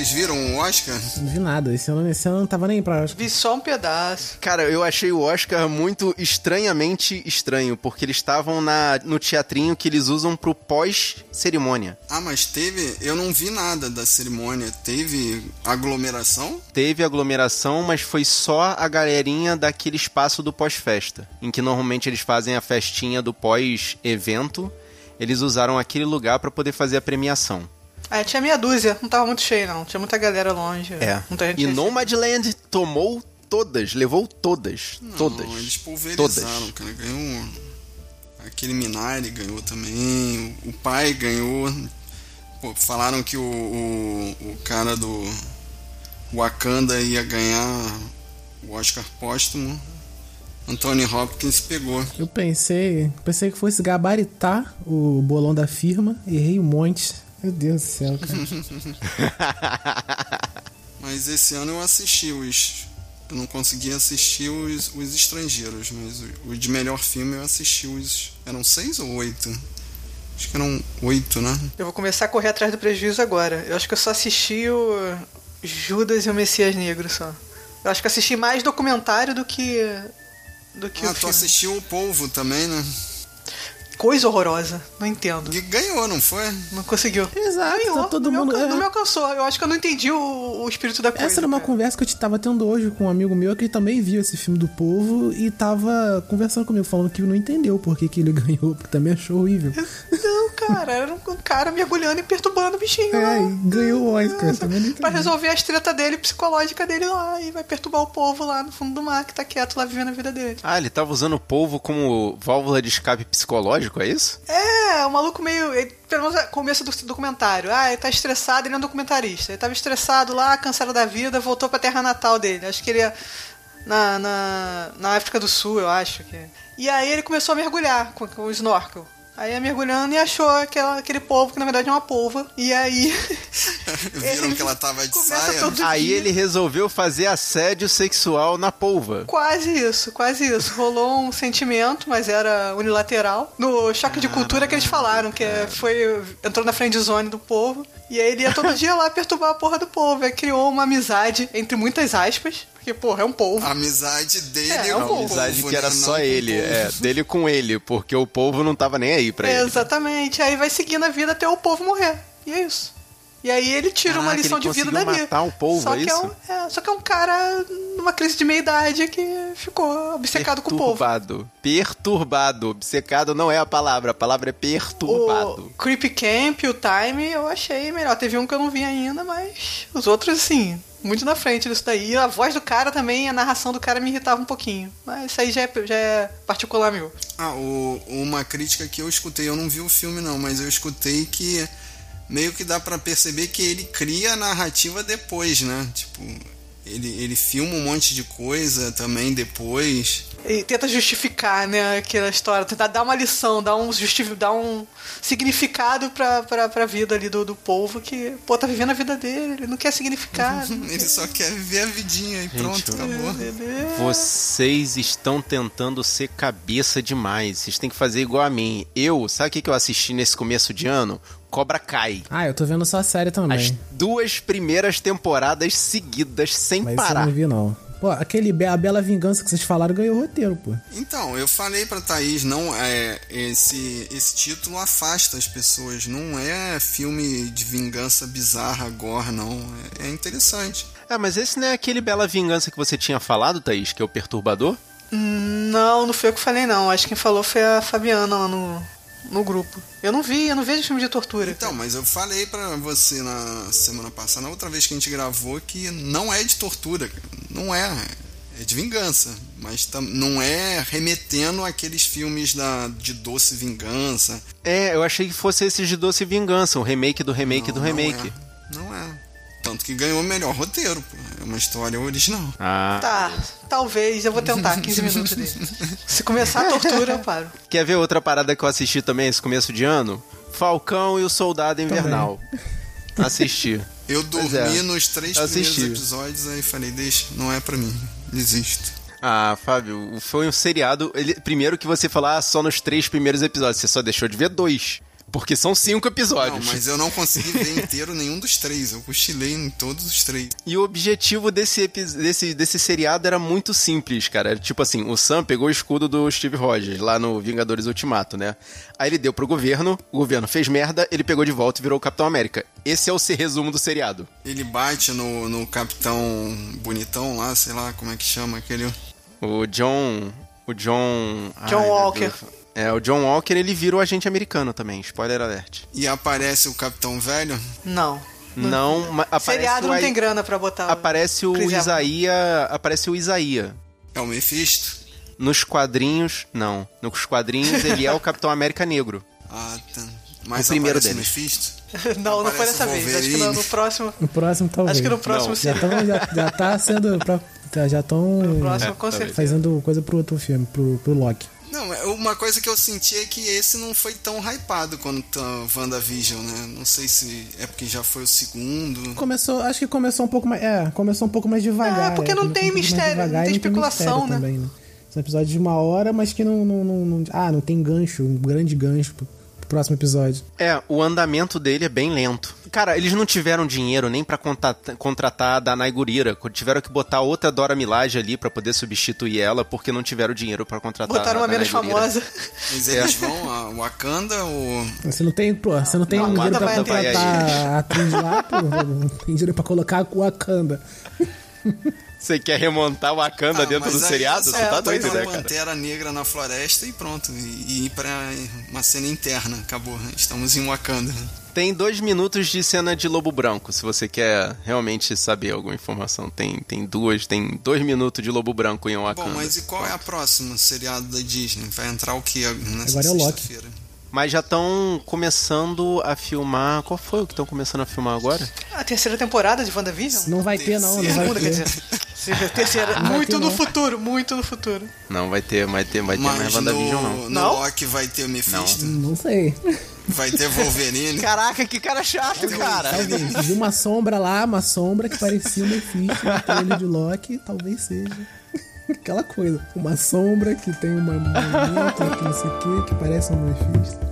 Vocês viram o Oscar? Não vi nada. Esse ano, esse ano não tava nem pra Oscar. Vi só um pedaço. Cara, eu achei o Oscar muito estranhamente estranho, porque eles estavam na, no teatrinho que eles usam pro pós-cerimônia. Ah, mas teve. Eu não vi nada da cerimônia. Teve aglomeração? Teve aglomeração, mas foi só a galerinha daquele espaço do pós-festa, em que normalmente eles fazem a festinha do pós-evento. Eles usaram aquele lugar pra poder fazer a premiação. Ah, tinha meia dúzia, não tava muito cheio, não. Tinha muita galera longe. É. Muita gente E. Nomadland tomou todas, levou todas. Não, todas. eles pulverizaram, Todas. cara. Ganhou. Aquele Minari ganhou também. O pai ganhou. Pô, falaram que o, o, o cara do Wakanda ia ganhar o Oscar póstumo. Anthony Hopkins pegou. Eu pensei, pensei que fosse gabaritar o bolão da firma, errei um monte. Meu Deus do céu, cara. Mas esse ano eu assisti os. Eu não consegui assistir os, os estrangeiros, mas o, o de melhor filme eu assisti os. Eram seis ou oito? Acho que eram oito, né? Eu vou começar a correr atrás do prejuízo agora. Eu acho que eu só assisti o Judas e o Messias Negro só. Eu acho que assisti mais documentário do que. do que Ah, o tu filme. assistiu o Polvo também, né? Coisa horrorosa. Não entendo. E ganhou, não foi? Não conseguiu. Exato, Ganhou, tá todo não mundo- Me, alcan- é. Não me alcançou. Eu acho que eu não entendi o, o espírito da coisa. Essa era uma cara. conversa que eu tava tendo hoje com um amigo meu que também viu esse filme do povo e tava conversando comigo, falando que não entendeu por que, que ele ganhou, porque também achou horrível. Não, cara. Era um cara mergulhando e perturbando o bichinho. É, lá. ganhou o Oscar, também não Pra resolver as tretas dele, psicológica dele lá. E vai perturbar o povo lá no fundo do mar, que tá quieto lá vivendo a vida dele. Ah, ele tava usando o polvo como válvula de escape psicológico, é isso? É, o maluco meio. ele- pelo menos no começo do documentário. Ah, ele tá estressado, ele é um documentarista. Ele tava estressado lá, cansado da vida, voltou pra terra natal dele. Acho que ele ia. Na, na, na África do Sul, eu acho que. E aí ele começou a mergulhar com, com o snorkel. Aí ia mergulhando e achou aquela, aquele polvo que na verdade é uma polva. E aí. Viram que ela tava de saia? todo Aí dia. ele resolveu fazer assédio sexual na polva. Quase isso, quase isso. Rolou um sentimento, mas era unilateral. No choque de cultura que eles falaram, que é- foi. entrou na friend zone do povo. E aí ele ia todo dia lá perturbar a porra do povo. Aí criou uma amizade, entre muitas aspas, porque, porra, é um povo. A amizade dele É, é um o polvo. Amizade povo, que era né? Não só ele, povo. é, dele com ele, porque o povo não tava nem aí pra ele. Exatamente. Aí vai seguindo a vida até o povo morrer. E é isso. E aí ele tira uma Caraca, lição ele de vida dali. matar o povo, só é que isso? um, é, só que é um cara numa crise de meia idade que ficou obcecado com o povo. Perturbado. Perturbado. Obcecado não é a palavra, a palavra é perturbado. O Creepy Camp, o Time, eu achei melhor. Teve um que eu não vi ainda, mas os outros, assim, muito na frente disso daí. A voz do cara também, a narração do cara me irritava um pouquinho. Mas isso aí já é, já é particular meu. Ah, o- uma crítica que eu escutei, eu não vi o filme não, mas eu escutei que meio que dá pra perceber que ele cria a narrativa depois, né? Tipo, ele, ele filma um monte de coisa também depois. E tenta justificar, né, aquela história, tentar dar uma lição, dar um, justifi dar um significado pra, pra, pra vida ali do, do povo que, pô, tá vivendo a vida dele, ele não quer significado. Ele só quer viver a vidinha e pronto, eu- acabou. Vocês estão tentando ser cabeça demais. Vocês têm que fazer igual a mim. Eu, sabe o que eu assisti nesse começo de ano? Cobra Kai. Ah, eu tô vendo só a série As também. duas primeiras temporadas seguidas, sem Mas isso eu parar. não vi, não. Pô, aquele Be- A Bela Vingança que vocês falaram ganhou o roteiro, pô. Então, eu falei pra Thaís, não é esse esse título afasta as pessoas, não é filme de vingança bizarra gore, não. É, é interessante. Ah, mas esse não é aquele Bela Vingança que você tinha falado, Thaís, que é o Perturbador? Não, não foi eu que falei, não. Acho que quem falou foi a Fabiana lá no, no grupo. Eu não vi, eu não vejo filme de tortura. Então, mas eu falei pra você na semana passada, na outra vez que a gente gravou, que não é de tortura, cara. não é. É de vingança, mas não é remetendo àqueles filmes da, de doce vingança. É, eu achei que fosse esse de Doce Vingança, o remake do remake Não, do não remake. é. Não é. Tanto que ganhou o melhor roteiro, pô. É uma história original. Ah. Tá, talvez, eu vou tentar 15 minutos dele. Se começar a tortura, eu paro. Quer ver outra parada que eu assisti também esse começo de ano? Falcão e o Soldado Invernal. Assisti. Eu dormi é. nos três Assisti. primeiros episódios, aí falei, deixa, não é pra mim. Desisto. Ah, Fábio, foi um seriado. Ele, primeiro que você falou, ah, só nos três primeiros episódios. Você só deixou de ver dois. Porque são cinco Não, episódios. mas eu não consegui ver inteiro nenhum dos três. Eu cochilei em todos os três. E o objetivo desse, desse, desse seriado era muito simples, cara. Era Tipo assim, o Sam pegou o escudo do Steve Rogers lá no Vingadores Ultimato, né? Aí ele deu pro governo, o governo fez merda, ele pegou de volta e virou o Capitão América. Esse é o resumo do seriado. Ele bate no, no capitão bonitão lá, sei lá como é que chama aquele. O John. O John. John meu Walker. É, o John Walker ele vira o agente americano também, spoiler alert. E aparece o capitão velho. Não. Não, ma- aparece Seriado o não tem grana pra botar. Aparece o Evans. Isaías. Aparece o Isaías. É o Mephisto. Nos quadrinhos. Não. Nos quadrinhos ele é o Capitão América Negro. Ah, tá. Mas O primeiro aparece deles. o Mephisto. não, não foi dessa vez. Acho que no, no próximo. No próximo, talvez. Acho que no próximo Não. Já, sim. tão, já, já tá sendo. Pra, já estão No próximo, É, com certeza. fazendo coisa pro outro filme, pro, pro Loki. Não, é- uma coisa que eu senti é que esse não foi tão hypado quanto a WandaVision, né? Não sei se é porque já foi o segundo. Começou, acho que começou um pouco mais. É, começou um pouco mais devagar. É, porque não começou tem um mistério, não devagar tem e especulação, mistério né? Também, né? São episódios de uma hora, mas que não, não, não, não- Ah, não tem gancho, um grande gancho próximo episódio. É, o andamento dele é bem lento. Cara, eles não tiveram dinheiro nem pra contratar, contratar a Danai Gurira. Tiveram que botar outra Dora Milaje ali pra poder substituir ela, porque não tiveram dinheiro pra contratar Botaram a uma Danai menos Gurira. famosa. Mas eles vão a Wakanda ou. Você não tem, pô, você não tem Não, dinheiro pra contratar entrar. a atriz lá, pô. Não tem dinheiro pra colocar o Wakanda. Você quer remontar o Wakanda Ah, dentro do aí seriado? Você tá botar doido, uma né, cara? pantera negra na floresta e pronto. E, ir pra uma cena interna. Acabou. Estamos em Wakanda. Tem dois minutos de cena de Lobo Branco, se você quer realmente saber alguma informação. Tem, tem duas, tem dois minutos de Lobo Branco em Wakanda. Bom, mas e qual é a próxima seriado da Disney? Vai entrar o que nessa Agora é o Loki. sexta-feira? Mas já estão começando a filmar. Qual foi o que estão começando a filmar agora? A terceira temporada de WandaVision? Não vai ter, não, não vai Segunda, quer ter. Sim, Terceira. vai Muito ter, no não. futuro, muito no futuro. Não, vai ter, vai ter, vai ter mais WandaVision, no, não. no Não? Loki vai ter o Mephisto, Não sei. vai ter Wolverine. Caraca, que cara chato, cara. Talvez. Vi uma sombra lá, uma sombra que parecia o Mephisto no de Loki, talvez seja. Aquela coisa. Uma sombra que tem uma movimento, que não sei o que, que parece um Mephisto.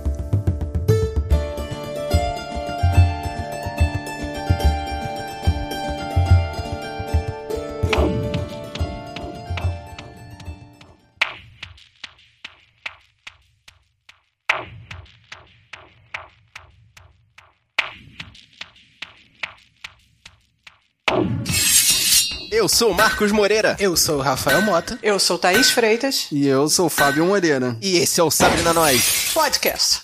Eu sou o Marcos Moreira. Eu sou o Rafael Mota. Eu sou Thaís Freitas, E eu sou o Fábio Moreira. E esse é o Sabrina Nós. podcast.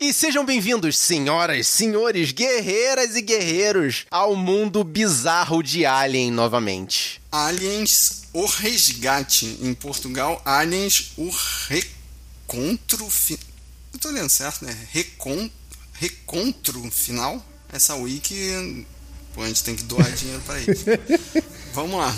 E sejam bem-vindos, senhoras, senhores, guerreiras e guerreiros, ao mundo bizarro de Alien novamente. Aliens, o resgate. Em Portugal, Aliens, o recontro... Fi... Eu tô lendo certo, né? Recon... Recontro final. Essa wiki... Pô, a gente tem que doar dinheiro pra isso. Vamos lá.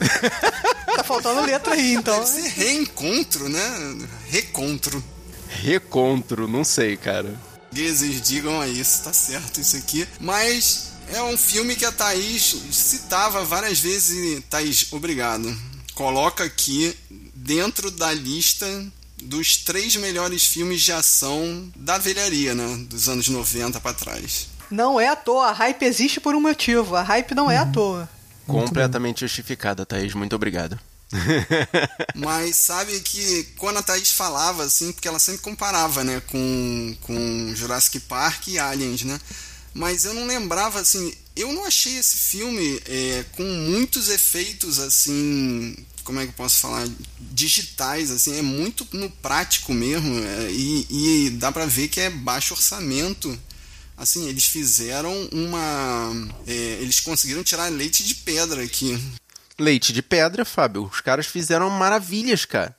Tá faltando letra aí, então. Deve ser reencontro, né? Recontro. Recontro, não sei, cara. Portugueses digam aí, isso tá certo isso aqui. Mas é um filme que a Thaís citava várias vezes. e, Thaís, obrigado. Coloca aqui dentro da lista dos três melhores filmes de ação da velharia, né? Dos anos 90 pra trás. Não é à toa, a hype existe por um motivo. A hype não é à toa. Completamente justificada, Thaís. Muito obrigado. Mas sabe que quando a Thaís falava, assim, porque ela sempre comparava, né, com, com Jurassic Park e Aliens, né? Mas eu não lembrava, assim, eu não achei esse filme é, com muitos efeitos, assim, como é que eu posso falar? Digitais, assim, é muito no prático mesmo, é, e, e dá pra ver que é baixo orçamento. Assim, eles fizeram uma. é, eles conseguiram tirar leite de pedra aqui. Leite de pedra, Fábio. Os caras fizeram maravilhas, cara.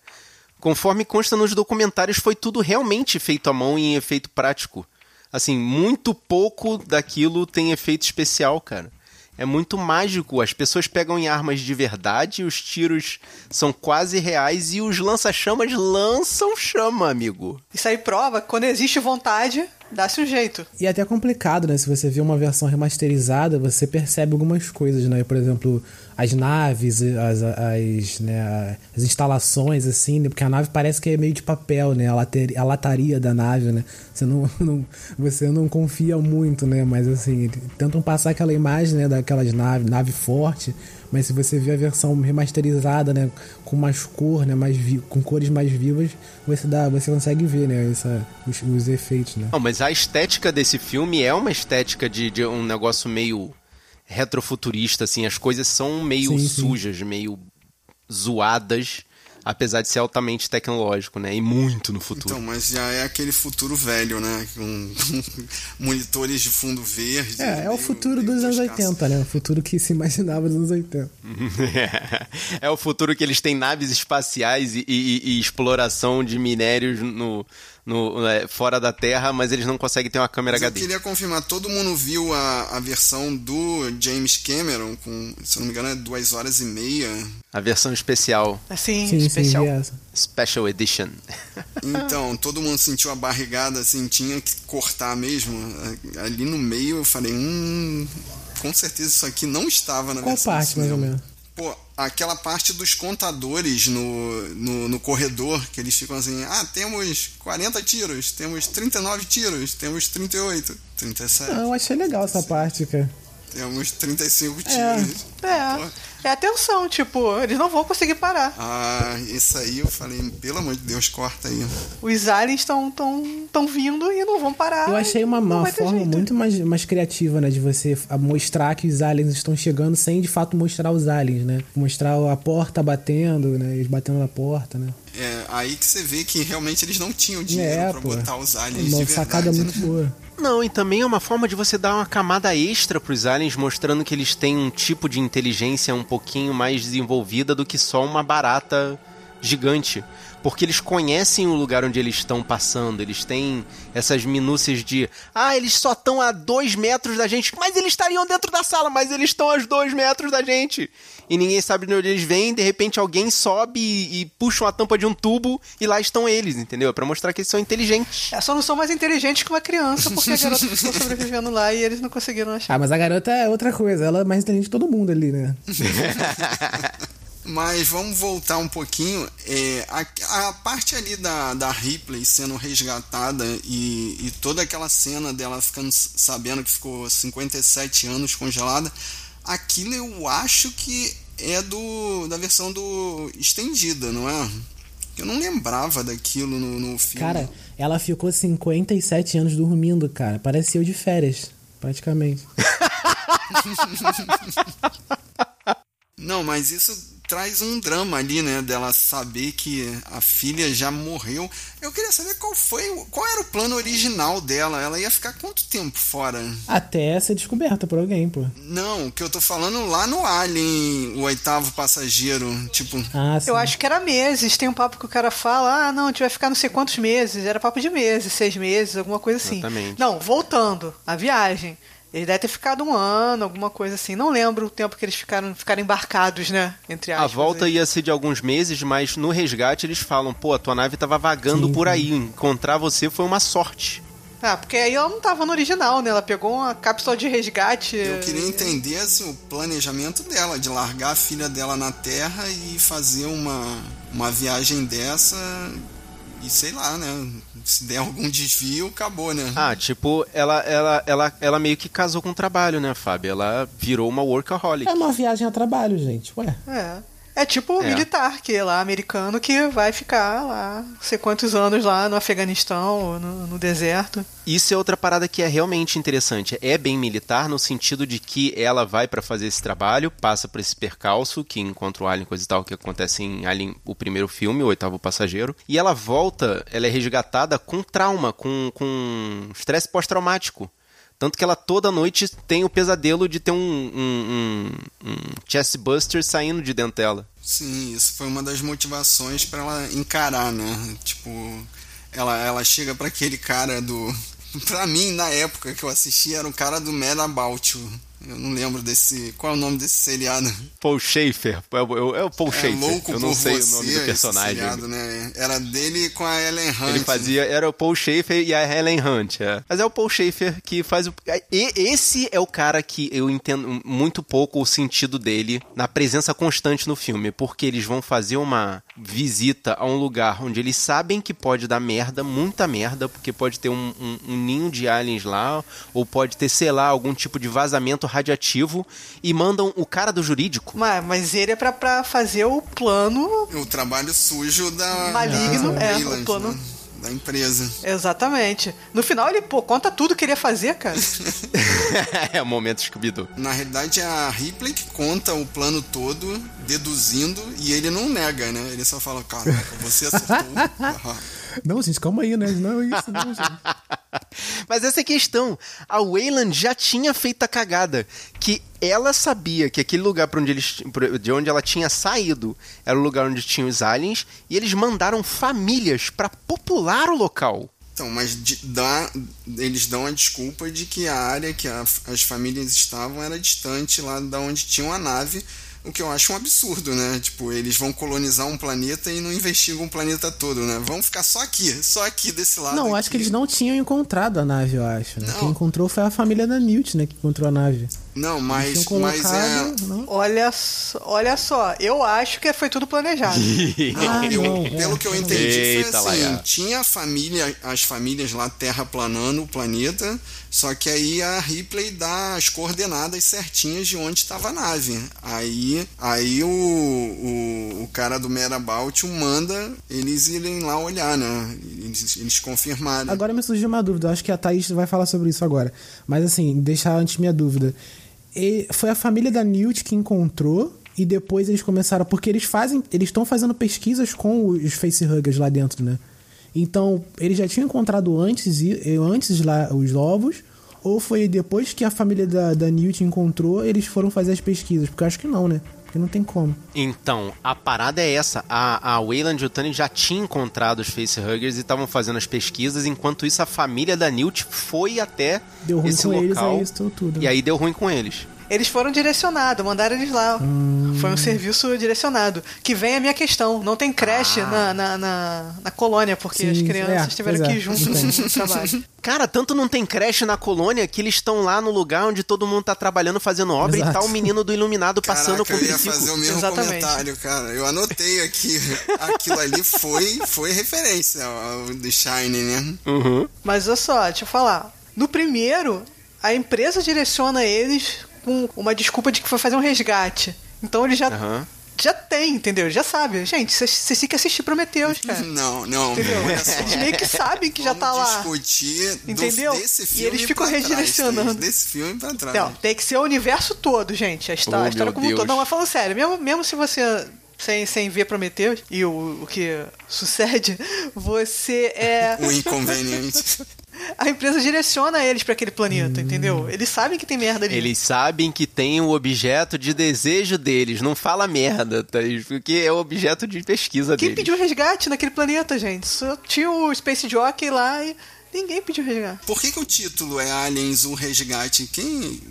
Conforme consta nos documentários, foi tudo realmente feito à mão e em efeito prático. Assim, muito pouco daquilo tem efeito especial, cara. É muito mágico. As pessoas pegam em armas de verdade, os tiros são quase reais e os lança-chamas lançam chama, amigo. Isso aí prova que quando existe vontade, dá-se um jeito. E é até complicado, né? Se você vê uma versão remasterizada, você percebe algumas coisas, né? Por exemplo, as naves, as, as, né, as instalações, assim, né? Porque a nave parece que é meio de papel, né? A, later, a lataria da nave, né? Você não, não, você não confia muito, né? Mas assim, tentam passar aquela imagem, né? Daquelas naves, nave forte, mas se você vê a versão remasterizada, né, com mais cor, né, mais com cores mais vivas, você dá, você consegue ver, né, essa, os, os efeitos, né. Não, mas a estética desse filme é uma estética de, de um negócio meio retrofuturista, assim, as coisas são meio sim, sujas, sim. meio zoadas apesar de ser altamente tecnológico, né? E muito no futuro. Então, mas já é aquele futuro velho, né? Com monitores de fundo verde. É, é o futuro dos anos 80, né? O futuro que se imaginava nos anos 80. é o futuro que eles têm naves espaciais e, e, e exploração de minérios no, no, é, fora da Terra, mas eles não conseguem ter uma câmera mas HD. Eu queria confirmar, todo mundo viu a, a versão do James Cameron, com, se não me engano, é duas horas e meia. A versão especial. Sim, sim especial. Sim, Special Edition. Então, todo mundo sentiu a barrigada, assim, tinha que cortar mesmo. Ali no meio eu falei, hum, com certeza isso aqui não estava na Qual versão parte, mais ou menos? Pô, aquela parte dos contadores no, no, no, corredor, que eles ficam assim, ah, temos 40 tiros, temos 39 tiros, temos 38, 37. Não, eu achei legal essa parte, cara. Temos 35 tiros. É. é. É atenção, tipo, eles não vão conseguir parar. Ah, isso aí eu falei, pelo amor de Deus, corta aí. Os aliens estão tão, tão vindo e não vão parar. Eu achei uma, uma forma muito mais, mais criativa, né, de você mostrar que os aliens estão chegando sem de fato mostrar os aliens, né? Mostrar a porta batendo, né? Eles batendo na porta, né? É, aí que você vê que realmente eles não tinham dinheiro é, pra pô. botar os aliens uma de sacada verdade, muito né? boa. Não, e também é uma forma de você dar uma camada extra pros aliens, mostrando que eles têm um tipo de inteligência um pouquinho mais desenvolvida do que só uma barata gigante. Porque eles conhecem o lugar onde eles estão passando, eles têm essas minúcias de ah, eles só estão a dois metros da gente, mas eles estariam dentro da sala, mas eles estão a dois metros da gente e ninguém sabe de onde eles vêm, de repente alguém sobe e, e puxa uma tampa de um tubo e lá estão eles, entendeu? É pra mostrar que eles são inteligentes. É, só não são mais inteligentes que uma criança, porque a garota ficou sobrevivendo lá e eles não conseguiram achar. Ah, mas a garota é outra coisa, ela é mais inteligente que todo mundo ali, né? Mas vamos voltar um pouquinho. É, a, a, parte ali da, da Ripley sendo resgatada e, e toda aquela cena dela ficando sabendo que ficou 57 anos congelada, aquilo eu acho que é do da versão do estendida, não é? Eu não lembrava daquilo no, no filme. Cara, ela ficou 57 anos dormindo, cara. Parecia eu de férias, praticamente. não, mas isso traz um drama ali, né? Dela saber que a filha já morreu. Eu queria saber qual foi, qual era o plano original dela. Ela ia ficar quanto tempo fora? Até ser descoberta por alguém, pô. Não, que eu tô falando lá no Alien, o oitavo passageiro, tipo. Ah, eu acho que era meses. Tem um papo que o cara fala, ah, não, a gente vai ficar não sei quantos meses. Era papo de meses, seis meses, alguma coisa assim. Exatamente. Não, voltando, a viagem. Ele deve ter ficado um ano, alguma coisa assim. Não lembro o tempo que eles ficaram, ficaram embarcados, né? Entre aspas. A volta aí. ia ser de alguns meses, mas no resgate eles falam: pô, a tua nave tava vagando Sim. por aí. Encontrar você foi uma sorte. Ah, porque aí ela não tava no original, né? Ela pegou uma cápsula de resgate. Eu queria entender assim, o planejamento dela, de largar a filha dela na Terra e fazer uma, uma viagem dessa e sei lá, né? Se der algum desvio, acabou, né? Ah, tipo, ela, ela, ela, ela meio que casou com o trabalho, né, Fábio? Ela virou uma workaholic. É uma viagem a trabalho, gente. Ué. É. É tipo o é. militar, que é lá, americano, que vai ficar lá, não sei quantos anos lá no Afeganistão, no, no, deserto. Isso é outra parada que é realmente interessante. É bem militar no sentido de que ela vai para fazer esse trabalho, passa por esse percalço, que encontra o Alien, coisa e tal, que acontece em Alien, o primeiro filme, o oitavo passageiro. E ela volta, ela é resgatada com trauma, com, com estresse pós-traumático. Tanto que ela toda noite tem o pesadelo de ter um, um, um, um saindo de dentro dela. Sim, isso foi uma das motivações para ela encarar, né? Tipo, ela, ela chega para aquele cara do. Pra mim, na época que eu assisti, era um cara do Mad About You. Eu não lembro desse. Qual é o nome desse seriado? Paul Schaefer. É o, é o Paul É Schaefer. louco Eu não sei o nome do personagem. seriado, né? Era dele com a Ellen Hunt. Ele fazia, era o Paul Schaefer e a Helen Hunt. é. Mas é o Paul Schaefer que faz o. E esse é o cara que eu entendo muito pouco o sentido dele na presença constante no filme, porque eles vão fazer uma visita a um lugar onde eles sabem que pode dar merda, muita merda, porque pode ter um, um- um ninho de aliens lá, ou pode ter, sei lá, algum tipo de vazamento radiativo, e mandam o cara do jurídico. Mas, mas ele é pra, pra fazer o plano. O trabalho sujo da. Maligno, da é, o plano. né? Da empresa. Exatamente. No final ele, pô, conta tudo que ele ia fazer, cara. é o momento scooby Na realidade é a Ripley que conta o plano todo, deduzindo, e ele não nega, né? Ele só fala, caraca, você acertou. Não, gente, calma aí, né? Não é isso, não, gente. Mas essa é a questão. A Wayland já tinha feito a cagada. Que ela sabia que aquele lugar pra onde eles, pra- de onde ela tinha saído era o lugar onde tinham os aliens. E eles mandaram famílias pra popular o local. Então, mas de- dá, eles dão a desculpa de que a área que a- as famílias estavam era distante lá da onde tinha a nave, o que eu acho um absurdo, né? Tipo, eles vão colonizar um planeta e não investigam o planeta todo, né? Vão ficar só aqui, só aqui desse lado. Não, aqui. acho que eles não tinham encontrado a nave, eu acho. Né? Quem encontrou foi a família da Newt, né? Que encontrou a nave. Não, mas, mas é. não? Olha, só- olha só, eu acho que foi tudo planejado. Ah, eu- não, é, pelo que eu entendi, Eita, foi assim: Laia. tinha a família, as famílias lá terraplanando o planeta, só que aí a Ripley dá as coordenadas certinhas de onde estava a nave. Aí, aí o, o, o cara do Merabout manda eles irem lá olhar, né? Eles, eles confirmaram. Agora me surgiu uma dúvida, eu acho que a Thaís vai falar sobre isso agora. Mas assim, deixar antes minha dúvida. Foi a família da Newt que encontrou e depois eles começaram. Porque eles fazem. Eles estão fazendo pesquisas com os facehuggers lá dentro, né? Então, eles já tinham encontrado antes, antes lá os ovos. Ou foi depois que a família da, da Newt encontrou, eles foram fazer as pesquisas? Porque eu acho que não, né? Porque não tem como. Então, a parada é essa. A, a Wayland e o Tony já tinham encontrado os facehuggers e estavam fazendo as pesquisas. Enquanto isso, a família da Newt foi até Deu ruim esse com eles, local. aí isso tudo. E aí deu ruim com eles. Eles foram direcionados, mandaram eles lá. Foi um serviço direcionado. Que vem a minha questão. Não tem creche na, na, na, na colônia, porque Sim, as é, crianças estiveram pois é, aqui junto não tem. no trabalho. Cara, tanto não tem creche na colônia que eles estão lá no lugar onde todo mundo tá trabalhando, fazendo obra e Exato. tá o menino do iluminado passando Caraca, com o eu ia triciclo. fazer o mesmo Exatamente. comentário, cara. Eu anotei aqui. Aquilo ali foi, foi referência ao The Shining, né? Uhum. Mas olha só, deixa eu falar. No primeiro, a empresa direciona eles com uma desculpa de que foi fazer um resgate. Então ele já, Aham. já tem, entendeu? Ele já sabe. Gente, vocês têm que assistir Prometheus, cara. Não, não. Entendeu? Eles meio que sabem que já tá lá. discutir Entendeu? desse E filme eles ficam pra trás, redirecionando. Desse filme pra trás. Não, tem que ser o universo todo, gente. A, histó- Oh, a história como um todo. Não, mas falando sério, mesmo, mesmo se você. Sem, sem ver Prometheus e o, o que sucede, você é. O inconveniente. A empresa direciona eles pra aquele planeta, entendeu? Eles sabem que tem merda ali. Eles sabem que tem o objeto de desejo deles. Não fala merda, tá? Porque é o objeto de pesquisa Quem deles. pediu resgate naquele planeta, gente? Só tinha o Space Jockey lá e ninguém pediu resgate. Por que, que o título é Aliens, o resgate? Quem,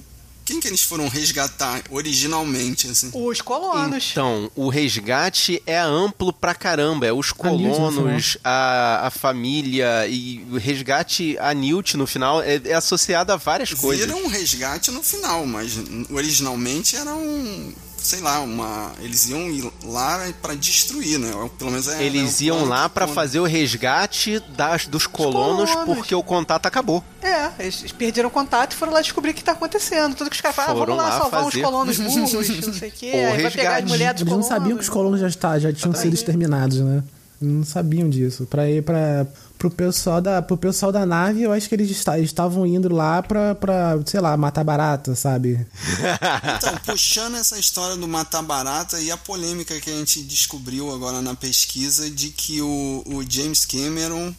quem que eles foram resgatar originalmente, assim? Os colonos. Então, o resgate é amplo pra caramba. É os A Newt no colonos, a, a família e o resgate, a Newt no final, é, é associado a várias coisas. Viram um resgate no final, mas originalmente era um... Sei lá, uma. Eles iam ir lá pra destruir, né? Ou Pelo menos é. Eles é o iam lá conta. fazer o resgate das, dos colonos, colonos. porque o contato acabou. É, eles perderam contato e foram lá descobrir o que tá acontecendo. Tudo que os caras falam, ah, Foram vamos lá, lá salvar fazer. uns colonos burros, não sei o quê. O Aí vai pegar as mulheres dos Eles não colonos. sabiam que os colonos já, está, já tinham sido exterminados, né? Não sabiam disso. Pra ir pra, pro, pessoal da, pro pessoal da nave, eu acho que eles esta- estavam indo lá pra, pra, sei lá, matar barata, sabe? Então, puxando essa história do matar barata e a polêmica que a gente descobriu agora na pesquisa de que o, o James Cameron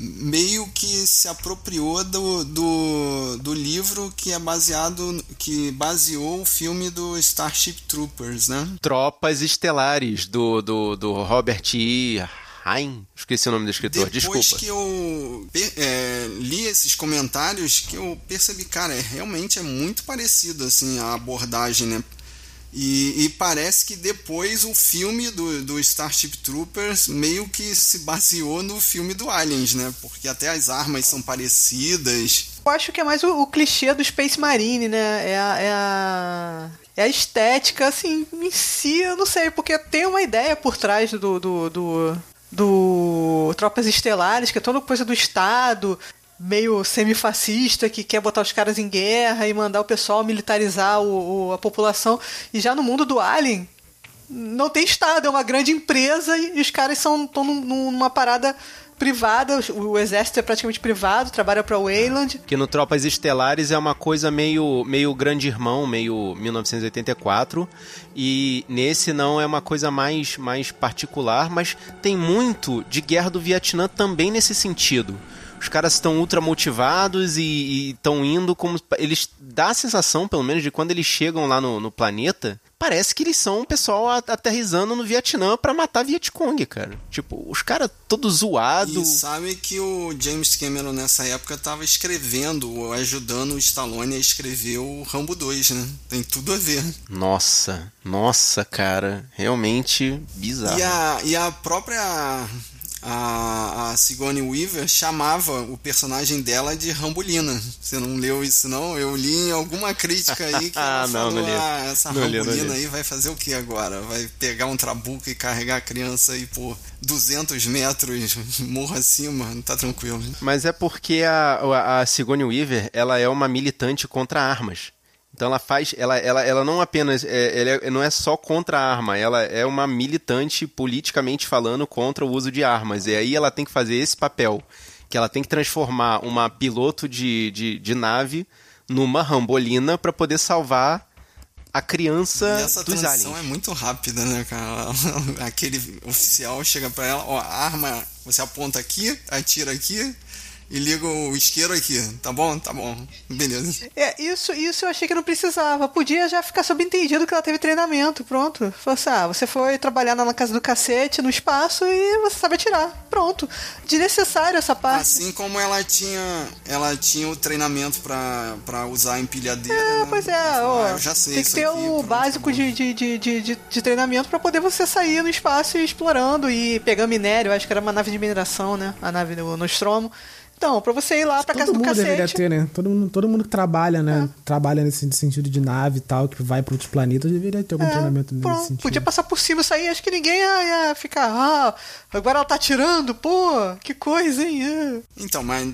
meio que se apropriou do, do, do livro que é baseado que baseou o filme do Starship Troopers, né? Tropas Estelares, do, do, do Robert E. Hine. Esqueci o nome do escritor, Depois desculpa. que eu é, li esses comentários que eu percebi, cara, é, realmente é muito parecido assim a abordagem, né? E, e, parece que depois o filme do, do Starship Troopers meio que se baseou no filme do Aliens, né? Porque até as armas são parecidas. Eu acho que é mais o, o clichê do Space Marine, né? É a, é a, é a estética, assim, em si, eu não sei, porque tem uma ideia por trás do, do, do, do Tropas Estelares, que é toda coisa do Estado, meio semifascista que quer botar os caras em guerra e mandar o pessoal militarizar o, o, a população. E já no mundo do Alien, não tem Estado, é uma grande empresa e, os caras estão numa parada privada, o, exército é praticamente privado, trabalha para Wayland. Que no Tropas Estelares é uma coisa meio, meio grande irmão, meio 1984, e nesse não é uma coisa mais, mais particular, mas tem muito de Guerra do Vietnã também nesse sentido os caras estão ultra motivados e estão indo como. Eles dá a sensação, pelo menos, de quando eles chegam lá no, no planeta, parece que eles são um pessoal aterrizando no Vietnã para matar Vietcong, cara. Tipo, os caras todos zoados. E sabe que o James Cameron nessa época tava escrevendo, ajudando o Stallone a escrever o Rambo 2, né? Tem tudo a ver. Nossa, nossa, cara. Realmente bizarro. E a, e a própria a, a Sigourney Weaver chamava o personagem dela de Rambulina. Você não leu isso não? Eu li em alguma crítica aí que ela não, falou, não li. ah, essa não Rambulina li, aí vai fazer o que agora? Vai pegar um trabuco e carregar a criança aí por 200 metros morro acima? Não tá tranquilo. Mas é porque a, a Sigourney Weaver, ela é uma militante contra armas. Então ela faz, ela, ela, ela não apenas, é, ela é, não é só contra a arma, ela é uma militante politicamente falando contra o uso de armas. E aí ela tem que fazer esse papel, que ela tem que transformar uma piloto de, de, de nave numa rambolina para poder salvar a criança e essa dos transição é muito rápida, né, cara? Aquele oficial chega para ela, ó, a arma, você aponta aqui, atira aqui, e liga o isqueiro aqui. Tá bom? Tá bom. Beleza. É, isso, isso eu achei que não precisava. Podia já ficar subentendido que ela teve treinamento. Pronto. Fosse, assim, ah, você foi trabalhar na casa do cacete, no espaço, e você sabe atirar. Pronto. Desnecessário essa parte. Assim como ela tinha ela tinha o treinamento para usar a empilhadeira. É, né? pois é. Ó, ah, eu já sei Tem que ter aqui, o pronto, básico de, de, de, de, de treinamento para poder você sair no espaço e explorando e pegar minério. Acho que era uma nave de mineração, né? A nave do Nostromo. Então, pra você ir lá pra todo casa do cacete... Todo mundo deveria ter, né? Todo mundo, todo mundo que trabalha, né? É. Trabalha nesse sentido de nave e tal, que vai pra outros planetas, deveria ter algum é, treinamento nesse pronto. sentido. Podia passar por cima isso aí, acho que ninguém ia, ia ficar... Ah, agora ela tá tirando, pô, que coisa, hein? É. Então, mas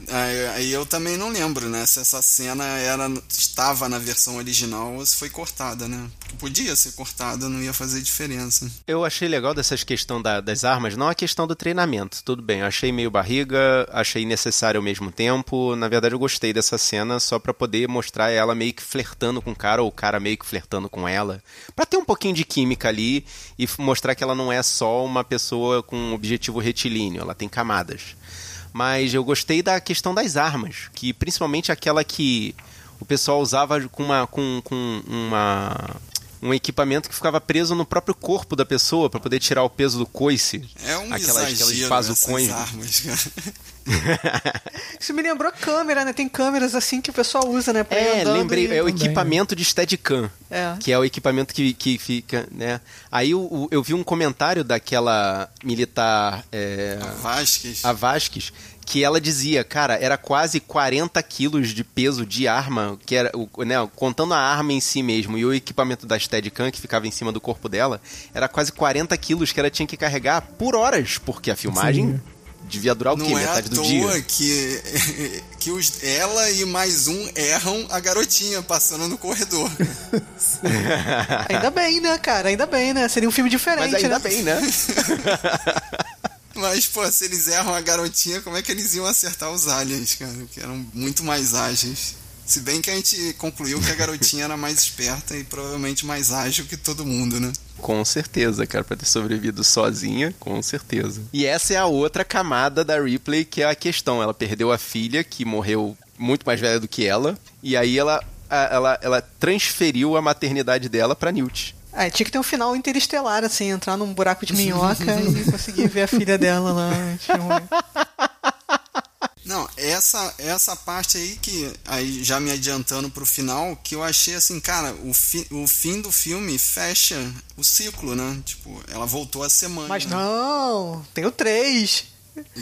aí eu também não lembro, né? Se essa cena era, estava na versão original ou se foi cortada, né? Podia ser cortada, não ia fazer diferença. Eu achei legal dessas questão da, das armas, não a questão do treinamento, tudo bem. Eu achei meio barriga, achei necessário ao mesmo tempo. Na verdade, eu gostei dessa cena só para poder mostrar ela meio que flertando com o cara, ou o cara meio que flertando com ela. para ter um pouquinho de química ali e mostrar que ela não é só uma pessoa com um objetivo retilíneo, ela tem camadas. Mas eu gostei da questão das armas, que principalmente aquela que o pessoal usava com uma, com, com uma um equipamento que ficava preso no próprio corpo da pessoa para poder tirar o peso do coice. É um aquelas, exagero aquelas armas, Isso me lembrou câmera, né? Tem câmeras assim que o pessoal usa, né? Pra é, lembrei. E... É o equipamento de Steadicam. É. Que é o equipamento que, que fica, né? Aí eu, eu vi um comentário daquela militar... É, a Vasquez. A Vasquez que ela dizia, cara, era quase 40 quilos de peso de arma, que era, né, contando a arma em si mesmo e o equipamento da Steadicam que ficava em cima do corpo dela, era quase 40 quilos que ela tinha que carregar por horas, porque a filmagem Sim. Devia durar o Não quê? É Metade do dia? que, que os, ela e mais um erram a garotinha passando no corredor. ainda bem, né, cara? Ainda bem, né? Seria um filme diferente, Mas ainda né? bem, né? Mas, pô, se eles erram a garotinha, como é que eles iam acertar os aliens, cara? Que eram muito mais ágeis. Se bem que a gente concluiu que a garotinha era mais esperta e provavelmente mais ágil que todo mundo, né? Com certeza, cara, pra ter sobrevivido sozinha, com certeza. E essa é a outra camada da Ripley, que é a questão. Ela perdeu a filha, que morreu muito mais velha do que ela, e aí ela, ela, ela transferiu a maternidade dela pra Newt. Ah, tinha que ter um final interestelar, assim, entrar num buraco de minhoca e conseguir ver a filha dela lá. Não, essa, essa parte aí que, aí já me adiantando pro final, que eu achei assim, cara, o, fi, o fim do filme fecha o ciclo, né? Tipo, ela voltou a semana. Mas não, tem o 3.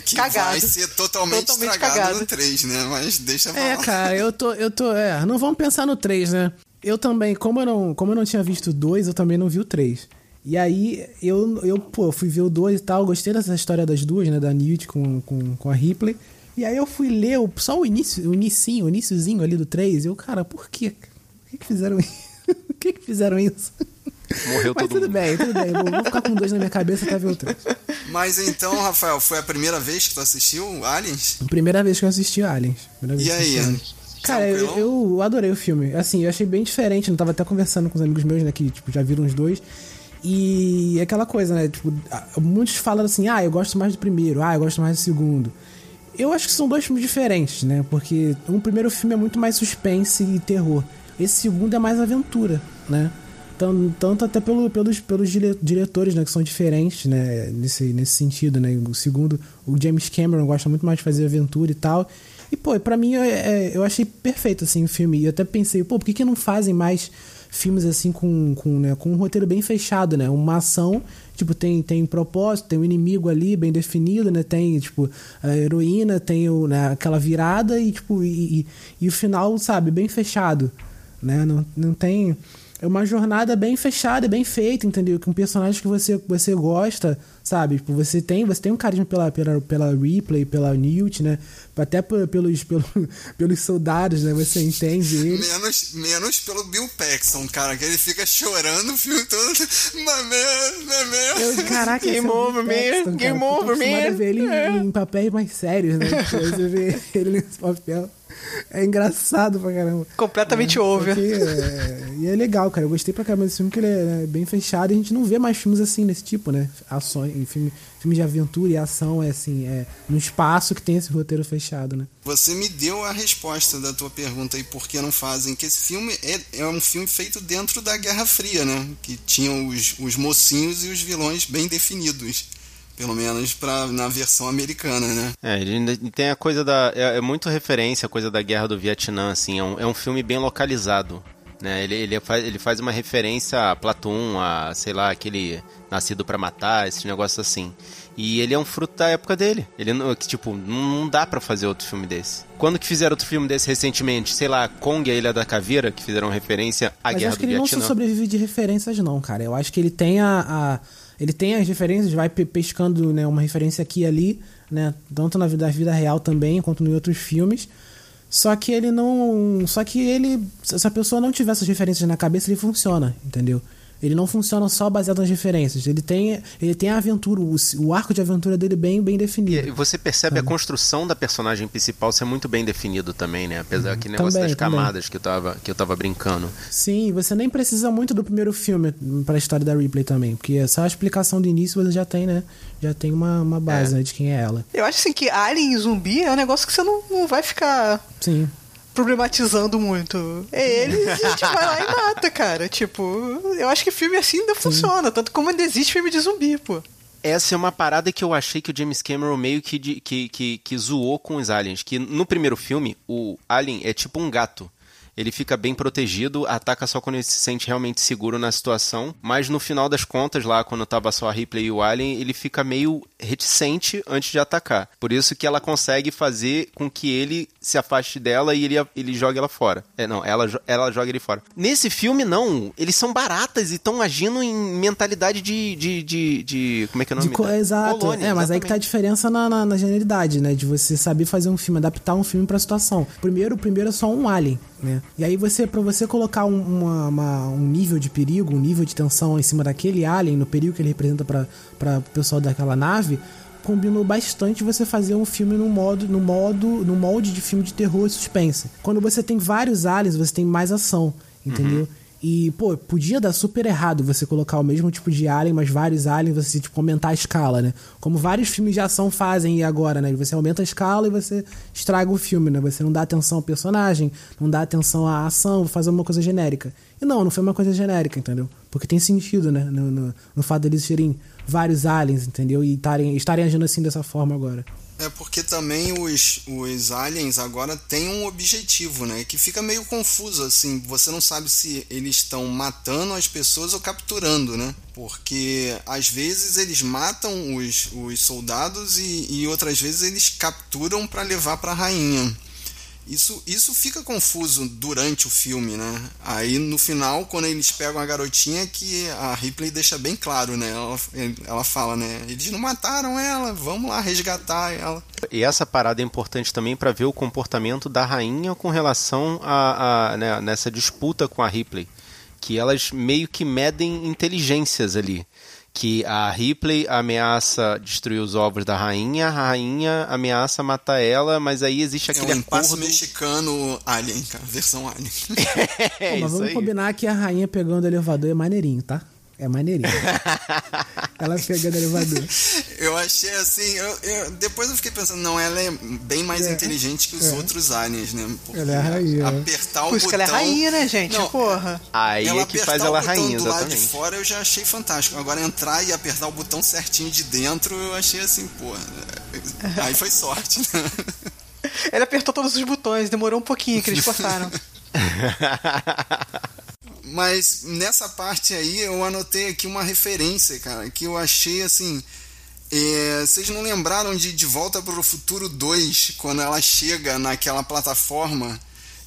Que cagado. vai ser totalmente, Totalmente estragado cagado. no 3, né? Mas deixa pra É, lá. cara, eu tô, eu tô, é, não vamos pensar no 3, né? Eu também, como eu não, como eu não tinha visto o 2, eu também não vi o 3. E aí, eu, eu pô, fui ver o 2 e tal, gostei dessa história das duas, né, da Newt com, com, com a Ripley. E aí eu fui ler o, só o início, o inicinho, o iniciozinho ali do 3, e eu, cara, por quê? Por que que fizeram isso? Por que que fizeram isso? Morreu Mas todo tudo mundo. bem, tudo bem, vou, vou ficar com dois na minha cabeça até ver o 3. Mas então, Rafael, foi a primeira vez que tu assistiu Aliens? Primeira vez que eu assisti Aliens. Primeira vez E aí? Aliens. Cara, eu, eu adorei o filme. Assim, eu achei bem diferente. Eu tava até conversando com os amigos meus, né? Que tipo, já viram os dois. E é aquela coisa, né? Tipo, muitos falam assim, ah, eu gosto mais do primeiro, ah, eu gosto mais do segundo. Eu acho que são dois filmes diferentes, né? Porque o primeiro filme é muito mais suspense e terror. Esse segundo é mais aventura, né? Tan- Tanto até pelo, pelos, pelos dire- diretores, né? Que são diferentes, né? Nesse, nesse sentido, né? O segundo, o James Cameron gosta muito mais de fazer aventura e tal. E, pô, pra mim, é- é- eu achei perfeito, assim, o filme. E eu até pensei, pô, por que, que não fazem mais filmes, assim, com, com, né, com um roteiro bem fechado, né? Uma ação, tipo, tem, tem propósito, tem um inimigo ali bem definido, né? Tem, tipo, a heroína, tem o, né, aquela virada e, tipo, e, e, e o final, sabe, bem fechado, né? Não, não tem... É uma jornada bem fechada, bem feita, entendeu? Com personagens que você, você gosta, sabe? Tipo, você tem, você tem um carisma pela, pela, pela Ripley, pela Newt, né? Até pe- pelos, pelos, pelos soldados, né? Você entende eles. Menos, menos pelo Bill Paxton, cara, que ele fica chorando o filme todo. Mamãe, mamãe. Eu, caraca, Game esse é over, Bill man. Paxton, Game cara, tô over, man. ver ele em- É. em, papéis mais sérios, né? Tipo, você vê ele nesse papel. É engraçado pra caramba. Completamente É, over. é, e é legal, cara. Eu gostei pra caramba desse filme, porque ele é né, bem fechado e a gente não vê mais filmes assim desse tipo, né? Ações, filme, filme de aventura e ação é assim, é no espaço que tem esse roteiro fechado, né? Você me deu a resposta da tua pergunta aí por que não fazem, que esse filme é, é um filme feito dentro da Guerra Fria, né? Que tinham os, os mocinhos e os vilões bem definidos. Pelo menos pra, na versão americana, né? É, ele ainda tem a coisa da. É, é muito referência a coisa da guerra do Vietnã, assim. É um, é um filme bem localizado. Né? Ele, ele, faz, ele faz uma referência a Platoon, a, sei lá, aquele Nascido pra Matar, esse negócio assim. E ele é um fruto da época dele. Ele não, que, tipo, não, dá pra fazer outro filme desse. Quando que fizeram outro filme desse recentemente? Sei lá, Kong e a Ilha da Caveira, que fizeram referência à Mas eu guerra acho que do ele não Vietnã. só sobrevive de referências, não, cara. Eu acho que ele tem a. a- ele tem as referências, vai pe- pescando né, uma referência aqui e ali, né? Tanto na vida, vida real também, quanto em outros filmes. Só que ele não. Só que ele. Se a pessoa não tiver essas referências na cabeça, ele funciona, entendeu? Ele não funciona só baseado nas referências. Ele tem, ele tem a aventura, o, o arco de aventura dele bem, bem E definido. você percebe a construção da personagem principal ser muito bem definido também, né? Apesar daquele negócio Também, das também. camadas que eu, tava, que eu tava brincando. Sim, você nem precisa muito do primeiro filme pra história da Ripley também, porque é só a explicação do início você já tem, né? Já tem uma, uma base É. né, de quem é ela. Eu acho assim que Alien e zumbi é um negócio que você não, não vai ficar Sim. Problematizando muito. É ele e a gente vai lá e mata, cara. Tipo, eu acho que filme assim ainda funciona, tanto como ainda existe filme de zumbi, pô. Essa é uma parada que eu achei que o James Cameron meio que, de- que, que, que zoou com os aliens. Que no primeiro filme, o alien é tipo um gato. Ele fica bem protegido, ataca só quando ele se sente realmente seguro na situação. Mas no final das contas, lá quando tava só a Ripley e o Alien, ele fica meio reticente antes de atacar. Por isso que ela consegue fazer com que ele se afaste dela e ele, ele jogue ela fora. É, não, ela, ela joga ele fora. Nesse filme, não. Eles são baratas e estão agindo em mentalidade de, de, de, de- Como é que é o nome? De co- Exato. Colônia, é, mas aí que tá a exatamente. diferença na, na, na genialidade, né? De você saber fazer um filme, adaptar um filme pra situação. Primeiro, o primeiro é só um alien, né? E aí você, pra você colocar um, uma- uma- um nível de perigo, um nível de tensão em cima daquele alien, no perigo que ele representa pra o pessoal daquela nave, combinou bastante você fazer um filme no modo, no modo, no molde de filme de terror e suspense. Quando você tem vários aliens, você tem mais ação, entendeu? E, pô, podia dar super errado você colocar o mesmo tipo de alien, mas vários aliens, você, tipo, aumentar a escala, né? Como vários filmes de ação fazem agora, né? Você aumenta a escala e você estraga o filme, né? Você não dá atenção ao personagem, não dá atenção à ação, fazer uma coisa genérica. E não, não foi uma coisa genérica, entendeu? Porque tem sentido, né? No, no, no fato deles serem vários aliens, entendeu? E tarem, estarem agindo assim dessa forma agora. É porque também os, os aliens agora têm um objetivo, né? Que fica meio confuso, assim. Você não sabe se eles estão matando as pessoas ou capturando, né? Porque às vezes eles matam os, os soldados e, e outras vezes eles capturam para levar para a rainha. Isso, isso fica confuso durante o filme, né? Aí no final, quando eles pegam a garotinha, que a Ripley deixa bem claro, né? Ela, ela fala, né? Eles não mataram ela, vamos lá resgatar ela. E essa parada é importante também para ver o comportamento da rainha com relação a, a né, nessa disputa com a Ripley. Que elas meio que medem inteligências ali que a Ripley ameaça destruir os ovos da rainha, a rainha ameaça matar ela, mas aí existe aquele é um acordo... mexicano Alien, cara, versão Alien. é, Pô, mas vamos aí. combinar que a rainha pegando o elevador é maneirinho, tá? É maneirinho. ela pegando elevador. Eu achei assim, eu, eu, depois eu fiquei pensando, não, ela é bem mais é, inteligente que os é. outros aliens, né? Porque ela é a rainha. Apertar o Por botão. ela é rainha, né, gente? Não, Porra. Aí ela é que faz ela rainha, do exatamente. lado de fora eu já achei fantástico. Agora entrar e apertar o botão certinho de dentro, eu achei assim, porra. Aí foi sorte, né? Ele apertou todos os botões, demorou um pouquinho que eles cortaram. Mas nessa parte aí eu anotei aqui uma referência, cara, que eu achei assim. É, vocês não lembraram de De Volta para o Futuro 2, quando ela chega naquela plataforma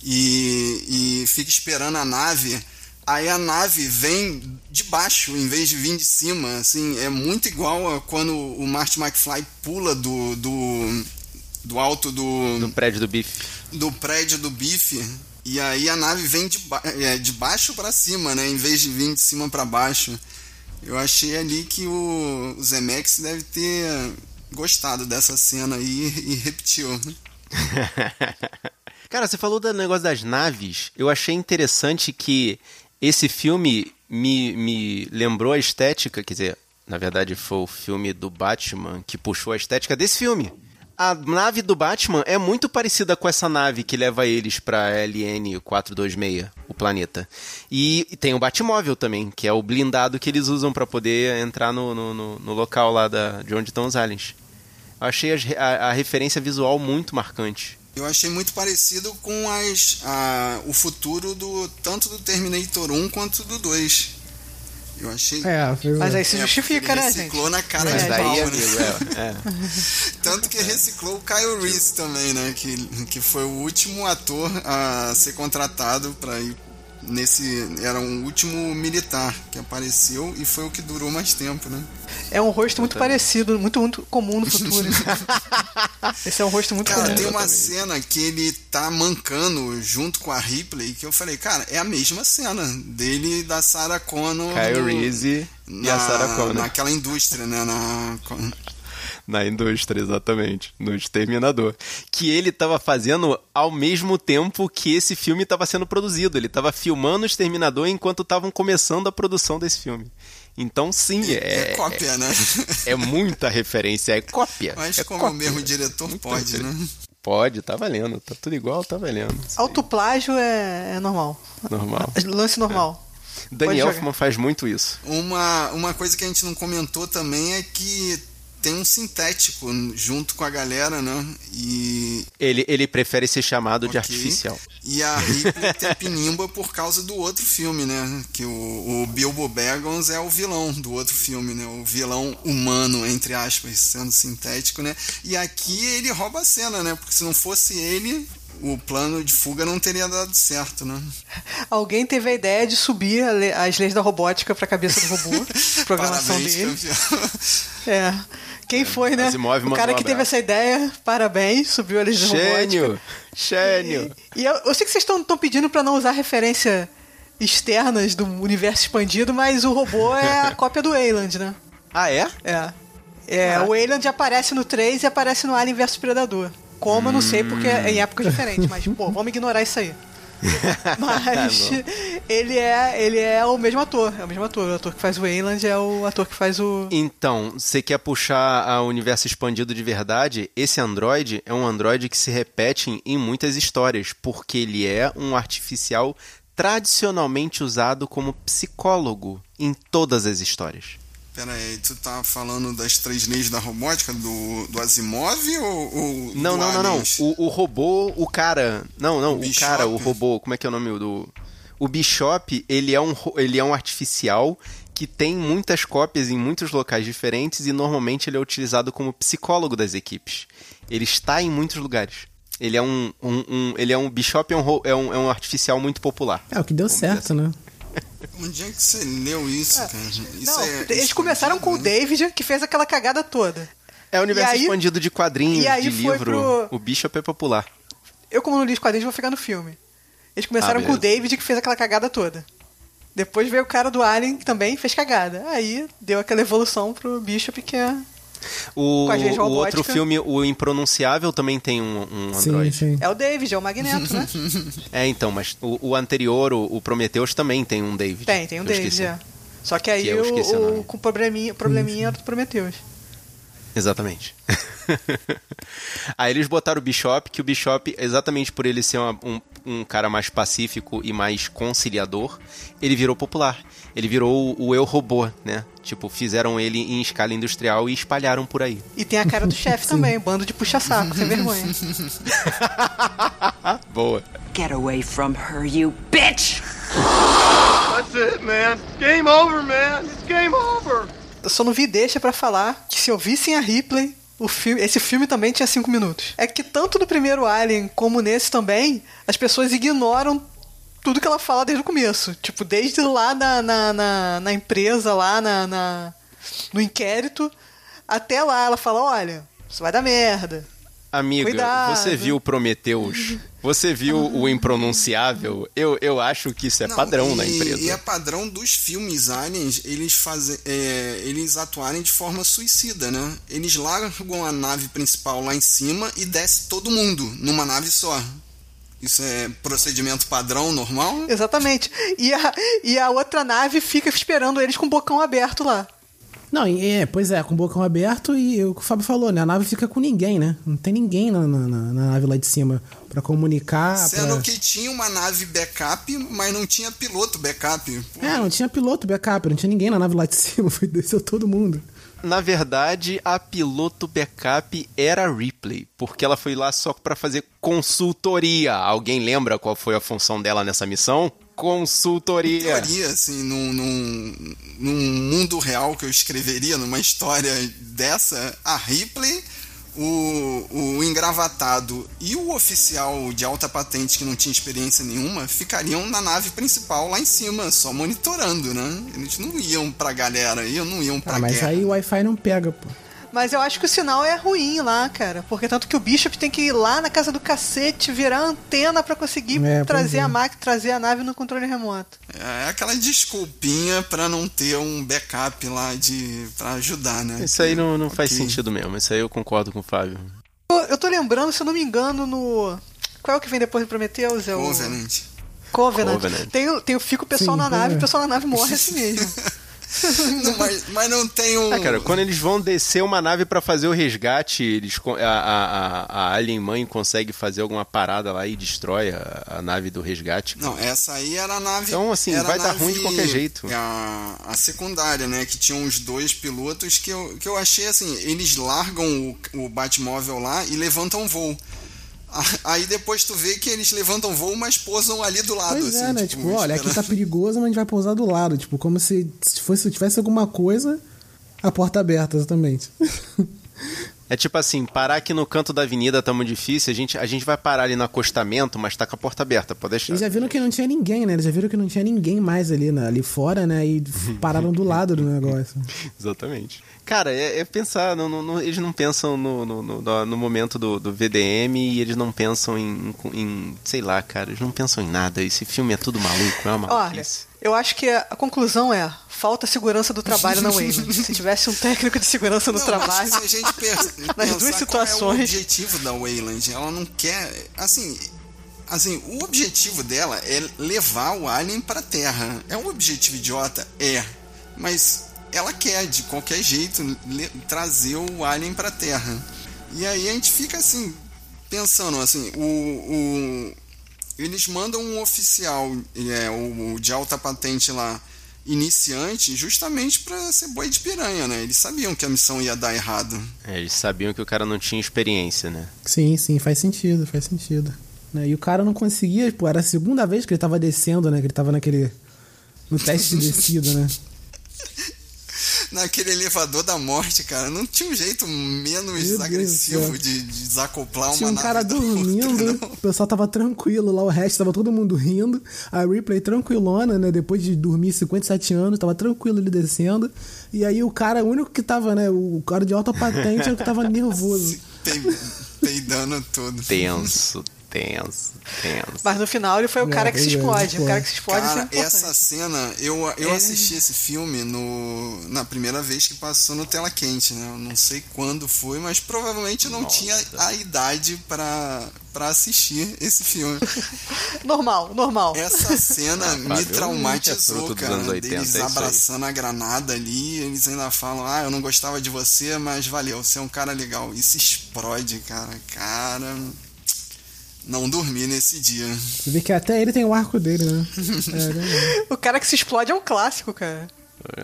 e, e fica esperando a nave? Aí a nave vem de baixo em vez de vir de cima. Assim, é muito igual a quando o Marty McFly pula do, do, do alto do. Do prédio do bife. Do prédio do bife e aí a nave vem de, ba é, de baixo para cima, né? Em vez de vir de cima para baixo. Eu achei ali que o, o Zemex deve ter gostado dessa cena aí e repetiu. Cara, você falou do negócio das naves. Eu achei interessante que esse filme me, me lembrou a estética, quer dizer, na verdade foi o filme do Batman que puxou a estética desse filme a nave do Batman é muito parecida com essa nave que leva eles pra LN-426, o planeta. E, e, tem o Batmóvel também, que é o blindado que eles usam para poder entrar no, no, no, no, local lá da, de onde estão os aliens. Eu achei a, a, a, referência visual muito marcante. Eu achei muito parecido com as, a, o futuro do tanto do Terminator 1 quanto do 2. Eu achei. É. Mas aí se é, justifica, né, gente? Reciclou na cara Mas de daí, pau, é, né? é. Tanto que reciclou o Kyle Reese também, né? Que, que foi o último ator a ser contratado para ir nesse era um último militar que apareceu e foi o que durou mais tempo, né? É um rosto muito parecido, muito muito comum no futuro. Esse é um rosto muito cara, comum. tem uma cena que ele tá mancando junto com a Ripley que eu falei, cara, é a mesma cena dele e da Sarah Connor. Kyle Reese e a Sarah Connor. Naquela indústria, né? Na, na indústria, exatamente, no Exterminador, que ele estava fazendo ao mesmo tempo que esse filme estava sendo produzido. Ele estava filmando o Exterminador enquanto estavam começando a produção desse filme. Então, sim, é. É cópia, né? É, é muita referência, é cópia. Mas é como cópia. o mesmo diretor pode, né? Pode, tá valendo. Tá tudo igual, tá valendo. Autoplágio é, é normal. Normal. Lance normal. É. Daniel Elfman faz muito isso. Uma, uma coisa que a gente não comentou também é que tem um sintético junto com a galera, né? E. Ele, ele prefere ser chamado okay. de artificial. E a Ripley tem pinimba por causa do outro filme, né? Que o, o Bilbo Baggins é o vilão do outro filme, né? O vilão humano, entre aspas, sendo sintético, né? E aqui ele rouba a cena, né? Porque se não fosse ele, o plano de fuga não teria dado certo, né? Alguém teve a ideia de subir as leis da robótica para a cabeça do robô, programação Parabéns, dele. Campeão. É. Quem foi, né? Asimov o cara que teve essa ideia, parabéns, subiu a leis da robótica. Gênio! Gênio! E, e eu, eu, sei que vocês estão pedindo para não usar referência externas do universo expandido, mas o robô é a cópia do Wayland, né? Ah, é? É. É, Ah. o Wayland aparece no 3 e aparece no Alien vs Predador. Como, eu não sei, porque é em épocas diferentes, mas, pô, vamos ignorar isso aí. Mas ele é, ele é o mesmo ator, é o mesmo ator. O ator que faz o Wayland é o ator que faz o. Então, você quer puxar o universo expandido de verdade? Esse androide é um androide que se repete em muitas histórias, porque ele é um artificial tradicionalmente usado como psicólogo em todas as histórias. Pera aí, tu tá falando das três leis da robótica do, do Asimov ou, ou Não, do não, não, não. O, o robô, o cara. Não, não, O o, cara, o robô, como é que é o nome do. O Bishop, ele é um, ele é um artificial que tem muitas cópias em muitos locais diferentes e normalmente ele é utilizado como psicólogo das equipes. Ele está em muitos lugares. Ele é um, um, um- ele é um Bishop é um, é um, é um artificial muito popular. É, o que deu certo, né? Onde é que você leu isso, cara? Isso Não, é eles começaram com o né? David, que fez aquela cagada toda. É o universo aí- expandido de quadrinhos, e aí de livro. pro- O Bishop é popular. Eu, como não li os quadrinhos, vou ficar no filme. Eles começaram Ah, com o. David, que fez aquela cagada toda. Depois veio o cara do Alien, que também fez cagada. Aí deu aquela evolução pro Bishop, que é. O, o outro filme, o Impronunciável, também tem um, um Sim, androide. sim. É o David, é o Magneto, né? É, então, mas o, o anterior, o, o Prometheus, também tem um David. Tem, tem um Eu David, esqueci. é. Só que aí Que eu esqueci o o, com probleminha, probleminha era do Prometheus. Exatamente. Aí eles botaram o Bishop, que o Bishop, exatamente por ele ser uma- um, um cara mais pacífico e mais conciliador, ele virou popular. Ele virou o, o eu robô, né? Tipo, fizeram ele em escala industrial e espalharam por aí. E tem a cara do chefe também, bando de puxa-saco, sem vergonha. Boa. Get away from her, you bitch! That's it, man. Game over, man. It's game over. Eu só não vi deixa pra falar que se eu vissem a Ripley, filme, esse filme também tinha cinco minutos. É que tanto no primeiro Alien como nesse também, as pessoas ignoram tudo que ela fala desde o começo. Tipo, desde lá na, na, na, na empresa, lá na, na- no inquérito, até lá ela fala, olha, isso vai dar merda. Amiga, Cuidado. você viu o Prometheus? Você viu o Impronunciável? Eu, eu acho que isso é Não, padrão e, na empresa. E é padrão dos filmes aliens eles fazem, é, eles atuarem de forma suicida, né? Eles largam a nave principal lá em cima e desce todo mundo numa nave só. Isso é procedimento padrão normal? Exatamente. E a, e a outra nave fica esperando eles com o bocão aberto lá. Não, é, pois é, com o bocão aberto e o que o Fábio falou, né? A nave fica com ninguém, né? Não tem ninguém na, na, na- na nave lá de cima pra comunicar. Sendo pra... que tinha uma nave backup, mas não tinha piloto backup. Pô, É, não tinha piloto backup, não tinha ninguém na nave lá de cima, foi desceu todo mundo. Na verdade, a piloto backup era a Ripley, porque ela foi lá só pra fazer consultoria. Alguém lembra qual foi a função dela nessa missão? Consultoria. teoria, assim, num, num, num mundo real que eu escreveria, numa história dessa, a Ripley, o, o engravatado e o oficial de alta patente que não tinha experiência nenhuma ficariam na nave principal lá em cima, só monitorando, né? Eles não iam pra galera, aí, não iam pra Ah, mas guerra. aí o Wi-Fi não pega, pô. Mas eu acho que o sinal é ruim lá, cara. Porque tanto que o Bishop tem que ir lá na casa do cacete, virar a antena pra conseguir É, trazer é. a máquina, trazer a nave no controle remoto. É aquela desculpinha pra não ter um backup lá de para ajudar, né? Isso aí não, não faz Ok. sentido mesmo. Isso aí eu concordo com o Fábio. Eu, eu tô lembrando, se eu não me engano, no. Qual é o que vem depois do Prometheus? É o. Covenant. Covenant. Covenant. Tem, o- tem fica o pessoal Sim, na nave, é. o pessoal na nave morre assim mesmo. Não, mas, mas não tem um. Ah, cara, quando eles vão descer uma nave pra fazer o resgate, eles, a, a, a- Alien Mãe consegue fazer alguma parada lá e destrói a, a nave do resgate. Não, essa aí era a nave. Então, assim, vai dar ruim de qualquer jeito. A, a secundária, né? Que tinha uns dois pilotos que eu, que eu achei assim: eles largam o, o Batmóvel lá e levantam voo. Aí depois tu vê que eles levantam voo, mas pousam ali do lado. Pois assim, é, né? Tipo, olha, aqui tá perigoso, mas a gente vai pousar do lado. Tipo, como se, se fosse, se tivesse alguma coisa, a porta aberta, exatamente. É tipo assim, parar aqui no canto da avenida tá muito difícil, a gente, a gente vai parar ali no acostamento, mas tá com a porta aberta, pode deixar. Eles já viram que não tinha ninguém, né? Eles já viram que não tinha ninguém mais ali, né? ali fora, né? E pararam do lado do negócio. Exatamente. Cara, é, é pensar, não- não- não- eles não pensam no, no, no- no momento do, do VDM e eles não pensam em, em- sei lá, cara, eles não pensam em nada. Esse filme é tudo maluco, é uma Olha, maluquice. eu acho que a conclusão é: falta segurança do trabalho na Wayland. Se tivesse um técnico de segurança no Não, trabalho. se a gente pensa, Nas duas qual é o situações. objetivo da Wayland, ela não quer. Assim, assim, o objetivo dela é levar o Alien pra Terra. É um objetivo idiota? É. Mas ela quer, de qualquer jeito, trazer o Alien pra Terra. E aí a gente fica assim, pensando assim, o. o- eles mandam um oficial, é, o, o de alta patente lá, iniciante justamente para ser boi de piranha, né? Eles sabiam que a missão ia dar errado. É, eles sabiam que o cara não tinha experiência, né? Sim, sim, faz sentido, faz sentido. Né? E o cara não conseguia, pô, era a segunda vez que ele tava descendo, né? Que ele tava naquele. No teste de descida, né? Naquele elevador da morte, cara, não tinha um jeito menos Meu agressivo de, de desacoplar uma Tinha um nave cara outra, dormindo, não. o pessoal tava tranquilo lá, o resto tava todo mundo rindo. A Ripley tranquilona, né? Depois de dormir 57 anos, tava tranquilo ali descendo. E aí o cara, o único que tava, né? O cara de alta patente era o que tava nervoso. Pe- Peidando tudo. Tenso, tenso, tenso. Mas no final ele foi o cara que se explode. O cara é. que se explode Cara, é importante. essa cena, eu, eu É. assisti esse filme no, na primeira vez que passou no Tela Quente, né? Eu não sei quando foi, mas provavelmente eu não tinha a idade pra pra assistir esse filme. Normal, normal. Essa cena me Fábio, é traumatizou, cara. anos 80, deles é isso aí. abraçando a granada ali, eles ainda falam, ah, eu não gostava de você, mas valeu, você é um cara legal. E se explode, cara. Cara. Não dormi nesse dia. Você vê que até ele tem o arco dele, né? É, né? O cara que se explode é um clássico, cara.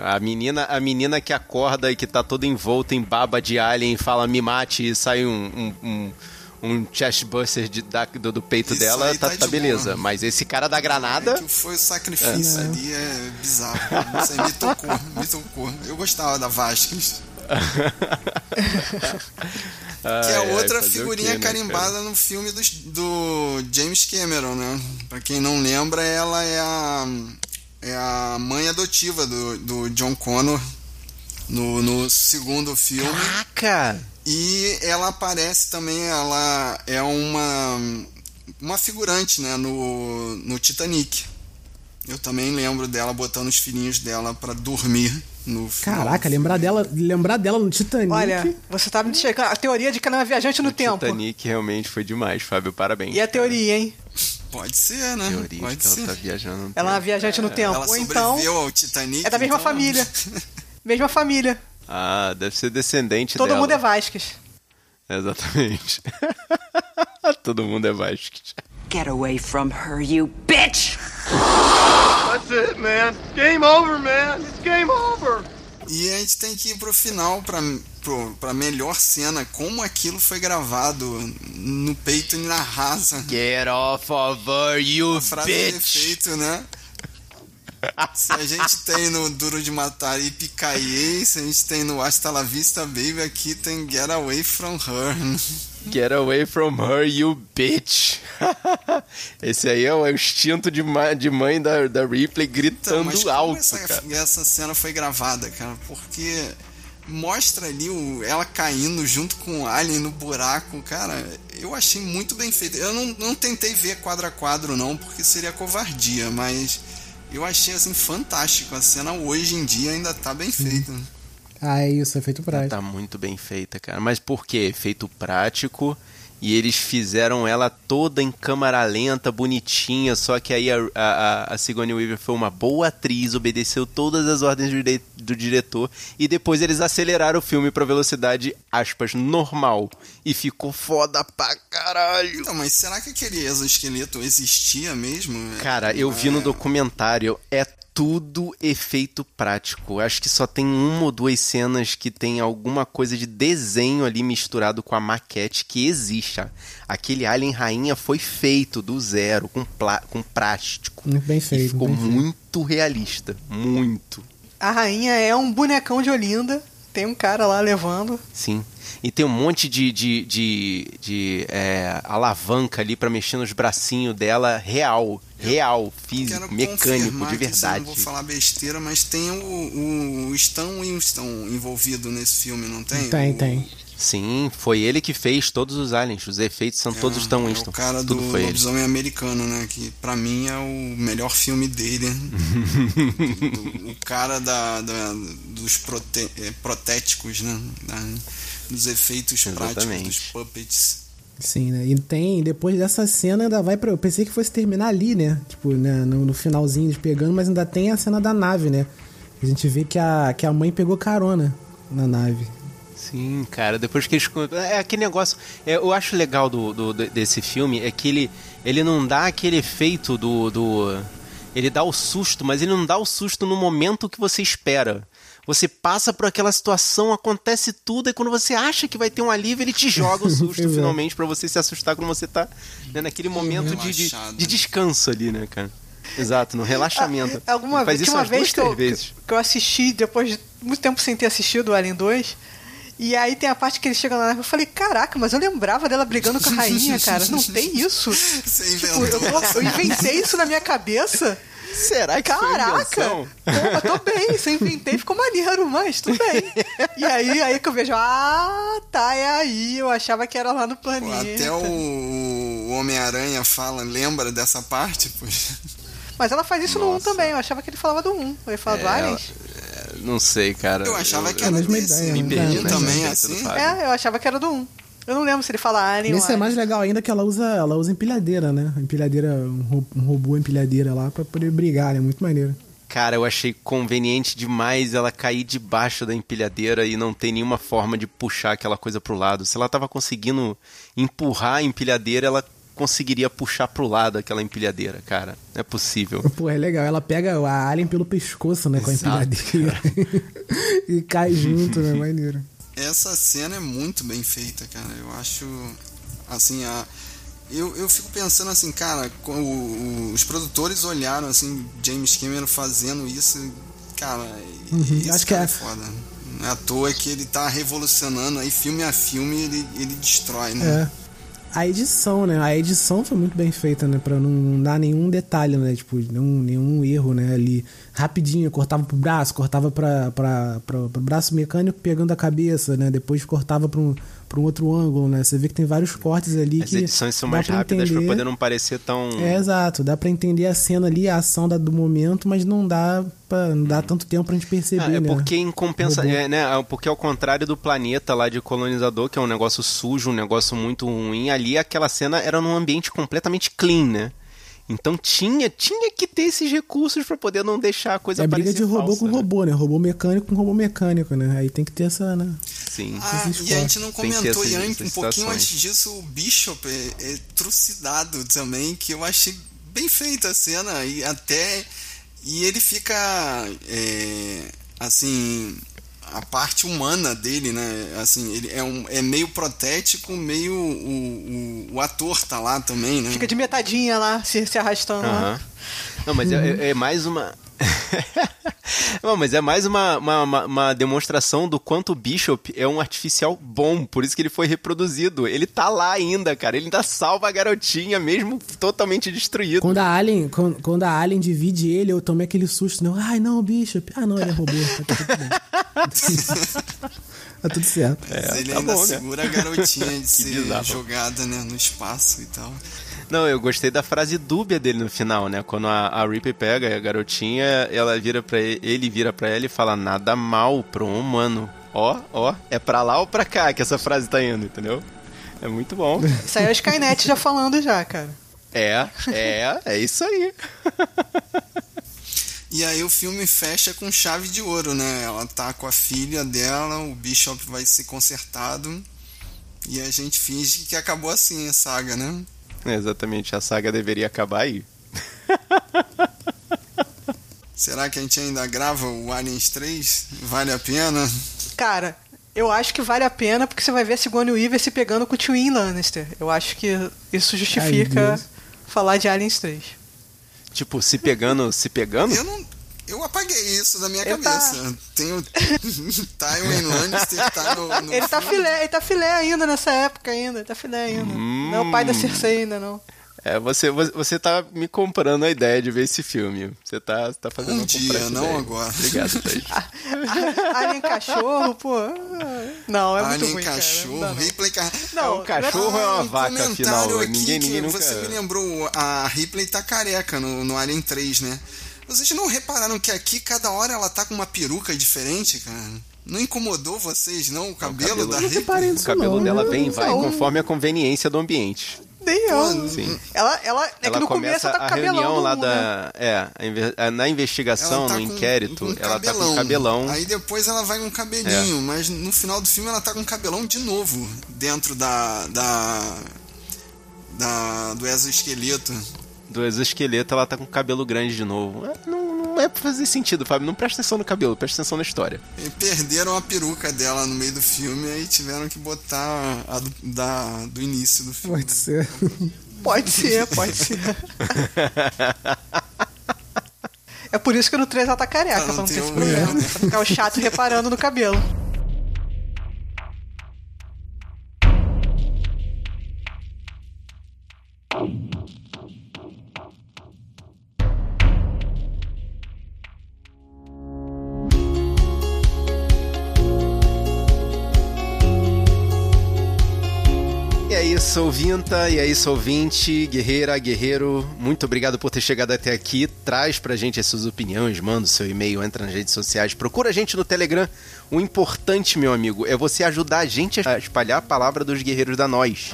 A menina, a menina que acorda e que tá toda envolta em baba de alien fala me mate e sai um, um, um, um chestbuster de, da- do, do peito Isso dela, tá, tá tá de beleza. boa. Mas esse cara da granada. É que foi o sacrifício ali, é bizarro. Não sei, me tocou, me tocou. Eu gostava da Vasquez. Que é Ai, ai, outra o figurinha quê, né, carimbada no filme dos- do James Cameron, né? Pra quem não lembra, ela é a, é a mãe adotiva do, do John Connor no, no segundo filme. Caraca! E ela aparece também, ela é uma, uma figurante né, no, no Titanic. Eu também lembro dela botando os filhinhos dela pra dormir no. Caraca, lembrar dela, lembrar dela no Titanic. Olha, você tá me checando. A teoria de que ela é uma viajante no tempo. Titanic realmente foi demais, Fábio. Parabéns. E a teoria, hein? Pode ser, né? teoria de Pode que ela ser. tá viajando. no Ela é uma viajante no tempo. Ela Ou então ao Titanic. é da mesma então- família. Mesma família. Ah, deve ser descendente Todo dela. mundo é Vasquez. Exatamente. Todo mundo é Vasquez. Get away from her, you bitch! That's it, man. Game over, man. It's game over. E a gente tem que ir pro final, pra, pro, pra melhor cena, como aquilo foi gravado no peito e na raça. Get off of her, you A frase de efeito, né? Se a gente tem no Duro de Matar e Picaie, se a gente tem no Hasta la Vista Baby, aqui tem Get Away From Her. Get away from her, you bitch. Esse aí é o instinto de, ma- de mãe da, da Ripley Então, gritando como alto, essa, cara. essa cena foi gravada, cara? Porque mostra ali o, ela caindo junto com o Alien no buraco, cara. Eu achei muito bem feito. Eu não, não tentei ver quadro a quadro, não, porque seria covardia, mas eu achei assim fantástico. A cena hoje em dia ainda tá bem feita. Ah, é isso, é feito prático. Tá muito bem feita, cara. Mas por quê? Efeito prático. E eles fizeram ela toda em câmera lenta, bonitinha. Só que aí a, a, a Sigourney Weaver foi uma boa atriz, obedeceu todas as ordens do, dire- do diretor. E depois eles aceleraram o filme pra velocidade, aspas, normal. E ficou foda pra caralho. Então, mas será que aquele exoesqueleto existia mesmo? Cara, eu vi no documentário, é tudo efeito prático. Acho que só tem uma ou duas cenas que tem alguma coisa de desenho ali misturado com a maquete que existe. Aquele Alien Rainha foi feito do zero, com, com plástico. Muito bem E feito. ficou bem feito. muito realista. Muito. A rainha é um bonecão de Olinda. Tem um cara lá levando. Sim. E tem um monte de, de, de, de, é, alavanca ali pra mexer nos bracinhos dela real. Real, físico, Quero mecânico, de verdade. não vou falar besteira, mas tem o, o Stan Winston envolvido nesse filme, não tem? Tem, O- tem. Sim, foi ele que fez todos os aliens. Os efeitos são todos tão É Winston. o cara do Tudo foi ele. Lobisomem Americano, né? Que pra mim é o melhor filme dele. Do- o cara da, da- dos prote, é, protéticos, né? Da- dos efeitos práticos, Exatamente. dos puppets. Sim, né? E tem, depois dessa cena ainda vai pra. Eu pensei que fosse terminar ali, né? Tipo, né? no, no finalzinho de pegando, mas ainda tem a cena da nave, né? A gente vê que a, que a mãe pegou carona na nave. Sim, cara, depois que eles. É aquele negócio. é, eu acho legal do, do- do- desse filme é que ele, ele não dá aquele efeito do. do Ele dá o susto, mas ele não dá o susto no momento que você espera. Você passa por aquela situação, acontece tudo, e quando você acha que vai ter um alívio, ele te joga o susto finalmente pra você se assustar quando você tá né, naquele momento de, de, de descanso ali, né, cara? Exato, no relaxamento. Ah, Alguma faz vez, isso uma umas vez duas, que eu, vezes. que eu assisti, depois de muito tempo sem ter assistido o Alien 2. E aí tem a parte que eles chegam lá, eu falei, caraca, mas eu lembrava dela brigando com a rainha, cara. Não tem isso. Você Tipo, eu, eu inventei isso na minha cabeça. Será que Caraca! Pô, tô bem, eu inventei, ficou maneiro, mas tudo bem. E aí, aí que eu vejo, ah, tá, é aí. Eu achava que era lá no Pô, planeta. até o, Homem-Aranha fala, lembra dessa parte? Pois. Mas ela faz isso no 1 Nossa. também, eu achava que ele falava do 1. Ele fala do É, Aliens? Não sei, cara. Eu achava que É a era mesma desse. ideia, me né? perdi É, na também assim. É, eu achava que era do 1. Eu não lembro se ele fala Alien Nesse ou é mais legal ainda que ela usa, ela usa empilhadeira, né? Empilhadeira, um ro- um robô empilhadeira lá pra poder brigar, né? Muito maneiro. Cara, eu achei conveniente demais ela cair debaixo da empilhadeira e não ter nenhuma forma de puxar aquela coisa pro lado. Se ela tava conseguindo empurrar a empilhadeira, ela conseguiria puxar pro lado aquela empilhadeira, cara. Não é possível. Pô, é legal. Ela pega a alien pelo pescoço, né? Com a empilhadeira. e cai junto, né? Maneiro. Essa cena é muito bem feita, cara. Eu acho. Assim, a. Eu, eu fico pensando assim, cara, com o- o- os produtores olharam assim, James Cameron fazendo isso, cara, esse acho que é- é foda. Não é à toa que ele tá revolucionando aí, filme a filme, ele, ele destrói, né? É. A edição, né? A edição foi muito bem feita, né? Pra não dar nenhum detalhe, né? Tipo, nenhum, nenhum erro, né? Ali, rapidinho, cortava pro braço, cortava pra, pra, pra, pro braço mecânico pegando a cabeça, né? Depois cortava pra um, pra um outro ângulo, né? Você vê que tem vários cortes ali As que. edições são mais pra rápidas entender. poder não parecer tão. É, exato. Dá pra entender a cena ali, a ação da- do momento, mas não dá, pra, não dá tanto tempo pra gente perceber, Ah, é né? porque em compensa, é, né? é Porque ao contrário do planeta lá de colonizador, que é um negócio sujo, um negócio muito ruim, ali aquela cena era num ambiente completamente clean, né? Então tinha, tinha que ter esses recursos pra poder não deixar a coisa É briga de robô falsa, com né? robô, né? Robô mecânico com robô mecânico, né? Aí tem que ter essa, né? Sim. Ah, e a gente não comentou, essas- e um pouquinho antes disso, o Bishop é, é trucidado também, que eu achei bem feita a cena, e até. E ele fica. é, assim. A parte humana dele, né? Assim, ele é, um, é meio protético, meio. O, o, o ator tá lá também, né? Fica de metadinha lá, se, se arrastando lá. Aham. Não, mas é, é- é mais uma. Não, mas é mais uma, uma, uma- demonstração do quanto o Bishop é um artificial bom, por isso que ele foi reproduzido. Ele tá lá ainda, cara. Ele ainda salva a garotinha, mesmo totalmente destruído. Quando a Alien, quando, quando a Alien divide ele, eu tomei aquele susto, né? Ai, não, Bishop. Ah, não, ele é robô. Tá. Tá tudo certo. Mas ele tá ainda bom, né? segura a garotinha de ser bizarro. jogada né, no espaço e tal. Não, eu gostei da frase dúbia dele no final, né? Quando a, a Ripley pega a garotinha, ela vira para ele, ele vira pra ela e fala nada mal pro humano. Ó, ó, é pra lá ou pra cá que essa frase tá indo, entendeu? É muito bom. Isso aí é o Skynet já falando já, cara. É, é, é isso aí. E aí o filme fecha com chave de ouro, né? Ela tá com a filha dela, o Bishop vai ser consertado. E a gente finge que acabou assim a saga, né? Exatamente, a saga deveria acabar aí. Será que a gente ainda grava o Aliens 3? Vale a pena? Cara, eu acho que vale a pena porque você vai ver a Sigourney Weaver se pegando com o Twin Lannister. Eu acho que isso justifica Deus. falar de Aliens 3. Tipo, se pegando, se pegando? Eu não. Eu apaguei isso da minha Eu tá- cabeça. Tem o Tywin Lannister tá no, no Ele tá filé, ele tá filé ainda nessa época ainda, ele tá filé ainda. Não é o pai da Cersei ainda, não. É, você, você, tá me comprando a ideia de ver esse filme. Você tá, tá fazendo Um dia, não ideia. agora. Obrigado, Thaís. Alien cachorro, pô. Não, é muito Alien ruim, cara. cachorro, Não não. Ripley car... Não, um cachorro é uma um vaca, afinal. aqui Ninguém, ninguém nunca... Você me lembrou, a Ripley tá careca no, no Alien 3, né? Vocês não repararam que aqui cada hora ela tá com uma peruca diferente, cara? Não incomodou vocês, não? O cabelo, cabelo- da Não Ripley? O cabelo não, dela vem e vai Não. conforme a conveniência do ambiente. Nem eu. Sim. Ela, ela, é que ela no começo começa ela tá com a o cabelão reunião lá um, da. né? É, na investigação, tá no com- inquérito, com ela tá com cabelão. Aí depois ela vai com cabelinho, mas no final do filme ela tá com cabelão de novo dentro da. da. da do exoesqueleto. do exoesqueleto, ela tá com o cabelo grande de novo. É, não é pra fazer sentido, Fábio. Não presta atenção no cabelo, presta atenção na história. E perderam a peruca dela no meio do filme e tiveram que botar a do, da, do início do filme. Pode ser. Pode ser, pode ser. É por isso que no 3 ela tá careca, Pra pra não não ter esse problema. Pra ficar o chato reparando no cabelo. Ouvinta, e é isso, ouvinte, guerreira, guerreiro, muito obrigado por ter chegado até aqui. Traz pra gente as suas opiniões, manda o seu e-mail, entra nas redes sociais, procura a gente no Telegram. O importante, meu amigo, é você ajudar a gente a espalhar a palavra dos guerreiros da nós.